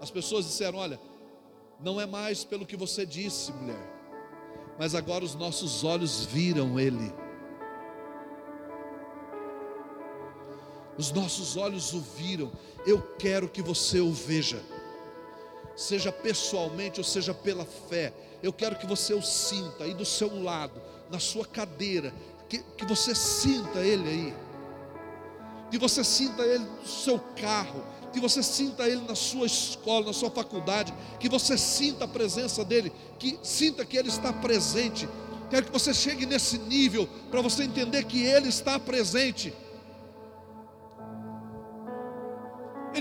as pessoas disseram: Olha, não é mais pelo que você disse, mulher, mas agora os nossos olhos viram Ele. Os nossos olhos o viram. Eu quero que você o veja, seja pessoalmente ou seja pela fé. Eu quero que você o sinta aí do seu lado, na sua cadeira, que, que você sinta Ele aí que você sinta Ele no seu carro, que você sinta Ele na sua escola, na sua faculdade, que você sinta a presença dEle, que sinta que Ele está presente. Quero que você chegue nesse nível para você entender que Ele está presente.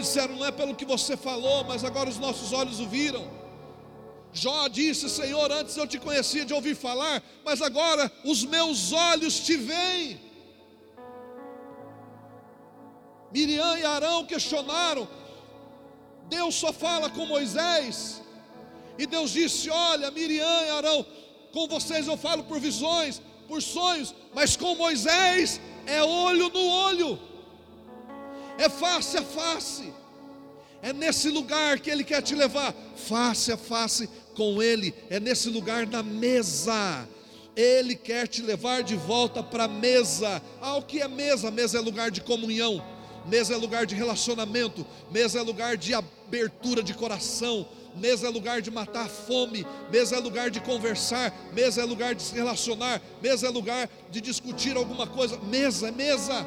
Disseram: Não é pelo que você falou, mas agora os nossos olhos o viram. Jó disse: Senhor, antes eu te conhecia de ouvir falar, mas agora os meus olhos te veem. Miriam e Arão questionaram. Deus só fala com Moisés. E Deus disse: Olha, Miriam e Arão, com vocês eu falo por visões, por sonhos, mas com Moisés é olho no olho, é face a face. É nesse lugar que Ele quer te levar, face a face com Ele, é nesse lugar na mesa. Ele quer te levar de volta para a mesa. Ah, o que é mesa? Mesa é lugar de comunhão, mesa é lugar de relacionamento, mesa é lugar de abertura de coração, mesa é lugar de matar a fome, mesa é lugar de conversar, mesa é lugar de se relacionar, mesa é lugar de discutir alguma coisa. Mesa mesa.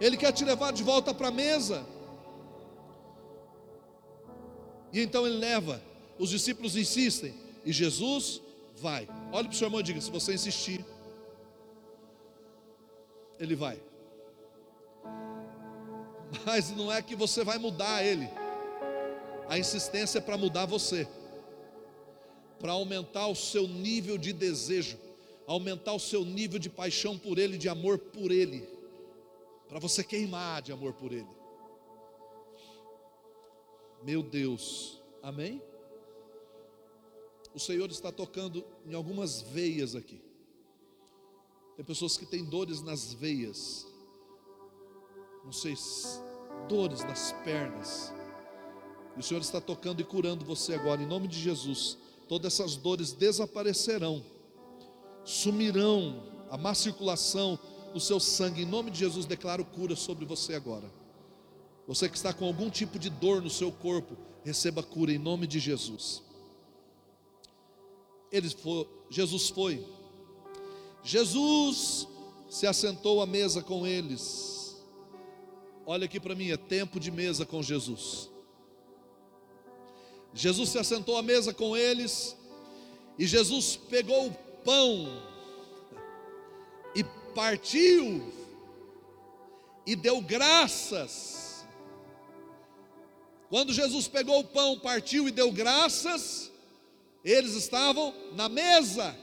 Ele quer te levar de volta para a mesa. E então ele leva, os discípulos insistem, e Jesus vai. Olhe para o seu irmão e diga: se você insistir, ele vai. Mas não é que você vai mudar ele, a insistência é para mudar você, para aumentar o seu nível de desejo, aumentar o seu nível de paixão por ele, de amor por ele, para você queimar de amor por ele. Meu Deus, amém? O Senhor está tocando em algumas veias aqui. Tem pessoas que têm dores nas veias, não sei, dores nas pernas. E o Senhor está tocando e curando você agora, em nome de Jesus. Todas essas dores desaparecerão, sumirão, a má circulação do seu sangue, em nome de Jesus, declaro cura sobre você agora. Você que está com algum tipo de dor no seu corpo, receba cura em nome de Jesus. Ele foi, Jesus foi. Jesus se assentou à mesa com eles. Olha aqui para mim, é tempo de mesa com Jesus. Jesus se assentou à mesa com eles e Jesus pegou o pão e partiu e deu graças quando Jesus pegou o pão, partiu e deu graças, eles estavam na mesa,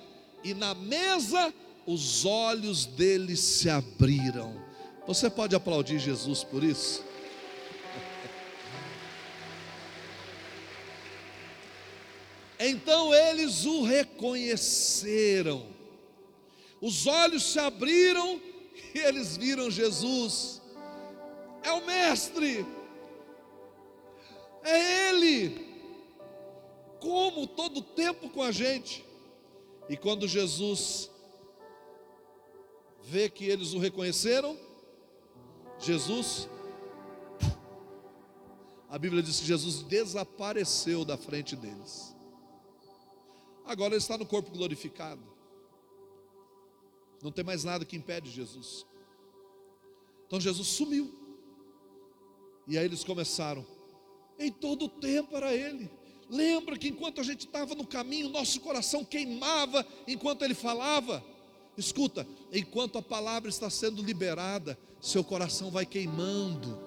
e na mesa os olhos deles se abriram. Você pode aplaudir Jesus por isso? Então eles o reconheceram, os olhos se abriram e eles viram Jesus, é o Mestre, é Ele, como todo tempo com a gente. E quando Jesus vê que eles o reconheceram, Jesus, a Bíblia diz que Jesus desapareceu da frente deles. Agora ele está no corpo glorificado. Não tem mais nada que impede Jesus. Então Jesus sumiu. E aí eles começaram em todo o tempo era Ele. Lembra que enquanto a gente estava no caminho, nosso coração queimava enquanto Ele falava. Escuta, enquanto a palavra está sendo liberada, seu coração vai queimando.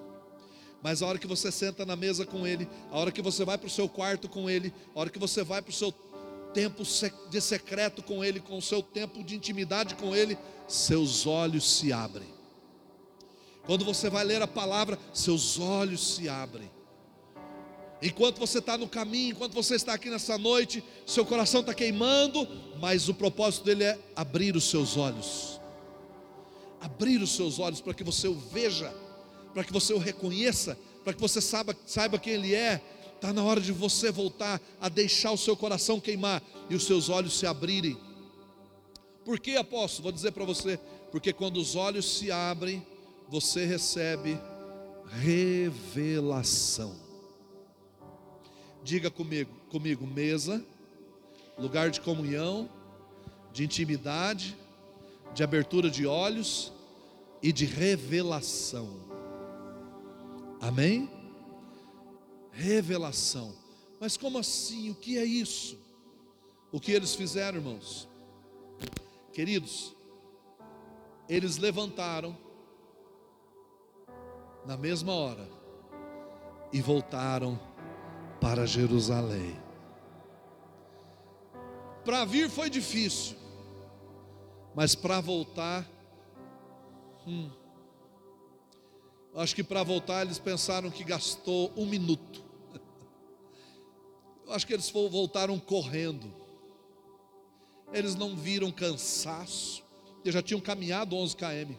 Mas a hora que você senta na mesa com Ele, a hora que você vai para o seu quarto com Ele, a hora que você vai para o seu tempo de secreto com Ele, com o seu tempo de intimidade com Ele, seus olhos se abrem. Quando você vai ler a palavra, seus olhos se abrem. Enquanto você está no caminho, enquanto você está aqui nessa noite, seu coração está queimando, mas o propósito dele é abrir os seus olhos. Abrir os seus olhos para que você o veja, para que você o reconheça, para que você saiba, saiba quem ele é. Está na hora de você voltar a deixar o seu coração queimar e os seus olhos se abrirem. Por que, apóstolo? Vou dizer para você: porque quando os olhos se abrem, você recebe revelação. Diga comigo, comigo, mesa, lugar de comunhão, de intimidade, de abertura de olhos e de revelação. Amém? Revelação. Mas como assim? O que é isso? O que eles fizeram, irmãos? Queridos, eles levantaram na mesma hora e voltaram para Jerusalém. Para vir foi difícil, mas para voltar, hum, acho que para voltar eles pensaram que gastou um minuto. Eu acho que eles voltaram correndo. Eles não viram cansaço, eles já tinham caminhado 11 km.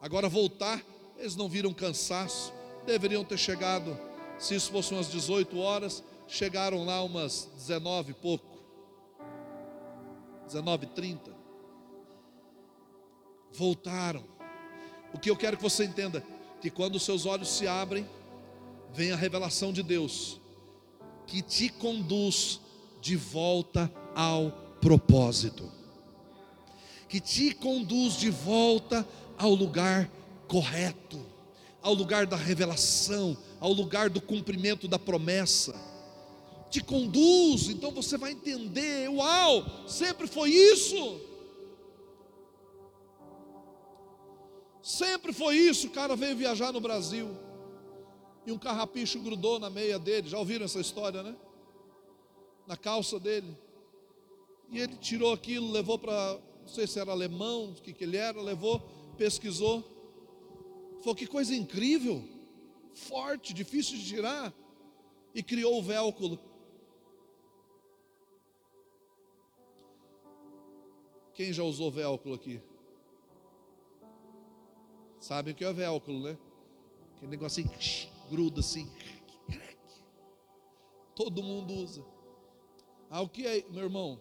Agora voltar, eles não viram cansaço, deveriam ter chegado, se isso fosse umas 18 horas, chegaram lá umas 19 e pouco. 19 30 Voltaram. O que eu quero que você entenda, que quando os seus olhos se abrem, vem a revelação de Deus, que te conduz de volta ao propósito, que te conduz de volta ao lugar correto, ao lugar da revelação, ao lugar do cumprimento da promessa. Te conduz, então você vai entender: uau, sempre foi isso. Sempre foi isso. O cara veio viajar no Brasil e um carrapicho grudou na meia dele. Já ouviram essa história, né? Na calça dele. E ele tirou aquilo, levou para, não sei se era alemão, o que, que ele era, levou, pesquisou. Falou que coisa incrível, forte, difícil de tirar. E criou o velcro. Quem já usou velcro aqui? Sabem o que é velcro, né? Aquele negócio assim, gruda assim. Todo mundo usa. Ah, o que é, meu irmão?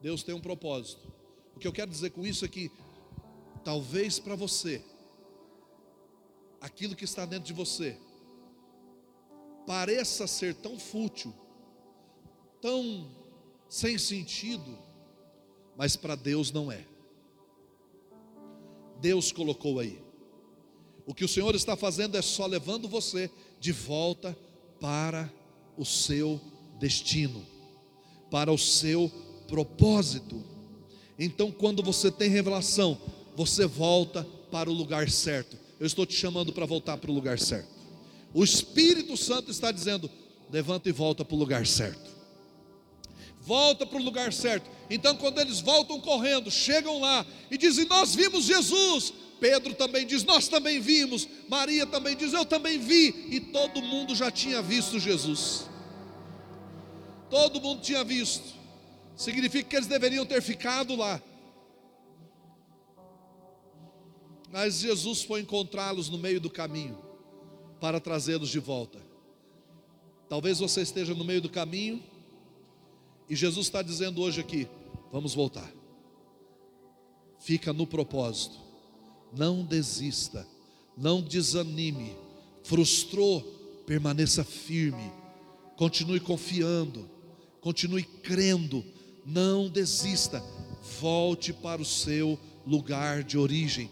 Deus tem um propósito. O que eu quero dizer com isso é que, talvez para você, aquilo que está dentro de você, pareça ser tão fútil, tão sem sentido, mas para Deus não é. Deus colocou aí. O que o Senhor está fazendo é só levando você de volta para o seu destino, para o seu propósito. Então, quando você tem revelação, você volta para o lugar certo. Eu estou te chamando para voltar para o lugar certo. O Espírito Santo está dizendo: levanta e volta para o lugar certo. Volta para o lugar certo. Então, quando eles voltam correndo, chegam lá e dizem: Nós vimos Jesus. Pedro também diz: Nós também vimos. Maria também diz: Eu também vi. E todo mundo já tinha visto Jesus. Todo mundo tinha visto significa que eles deveriam ter ficado lá. Mas Jesus foi encontrá-los no meio do caminho para trazê-los de volta. Talvez você esteja no meio do caminho e Jesus está dizendo hoje aqui: vamos voltar. Fica no propósito, não desista, não desanime. Frustrou, permaneça firme, continue confiando, continue crendo não desista, volte para o seu lugar de origem.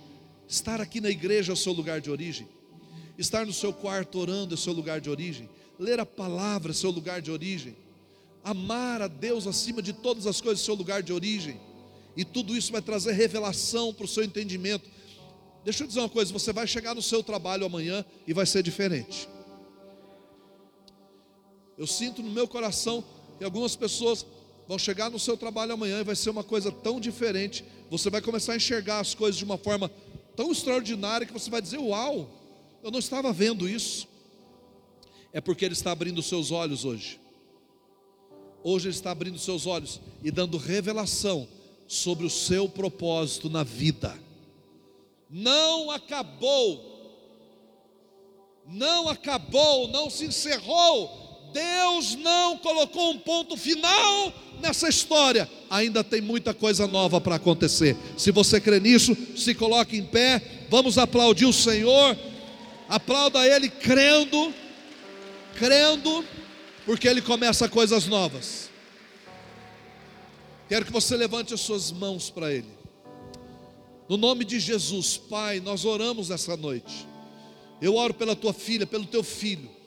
Estar aqui na igreja é o seu lugar de origem. Estar no seu quarto orando é o seu lugar de origem. Ler a palavra é o seu lugar de origem. Amar a Deus acima de todas as coisas é o seu lugar de origem. E tudo isso vai trazer revelação para o seu entendimento. Deixa eu dizer uma coisa: você vai chegar no seu trabalho amanhã e vai ser diferente. Eu sinto no meu coração que algumas pessoas vão chegar no seu trabalho amanhã e vai ser uma coisa tão diferente. Você vai começar a enxergar as coisas de uma forma tão extraordinária que você vai dizer: Uau, eu não estava vendo isso. É porque Ele está abrindo seus olhos hoje. Hoje Ele está abrindo seus olhos e dando revelação sobre o seu propósito na vida. Não acabou, não acabou, não se encerrou Deus não colocou um ponto final nessa história, ainda tem muita coisa nova para acontecer. Se você crê nisso, se coloque em pé, vamos aplaudir o Senhor, aplauda Ele crendo, crendo, porque Ele começa coisas novas. Quero que você levante as suas mãos para Ele. No nome de Jesus, Pai, nós oramos essa noite. Eu oro pela tua filha, pelo teu filho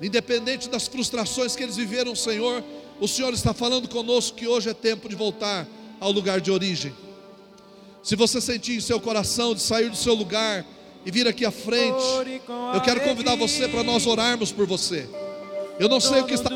independente das frustrações que eles viveram, Senhor, o Senhor está falando conosco que hoje é tempo de voltar ao lugar de origem. Se você sentir em seu coração de sair do seu lugar e vir aqui à frente, eu quero convidar você para nós orarmos por você. Eu não sei o que está.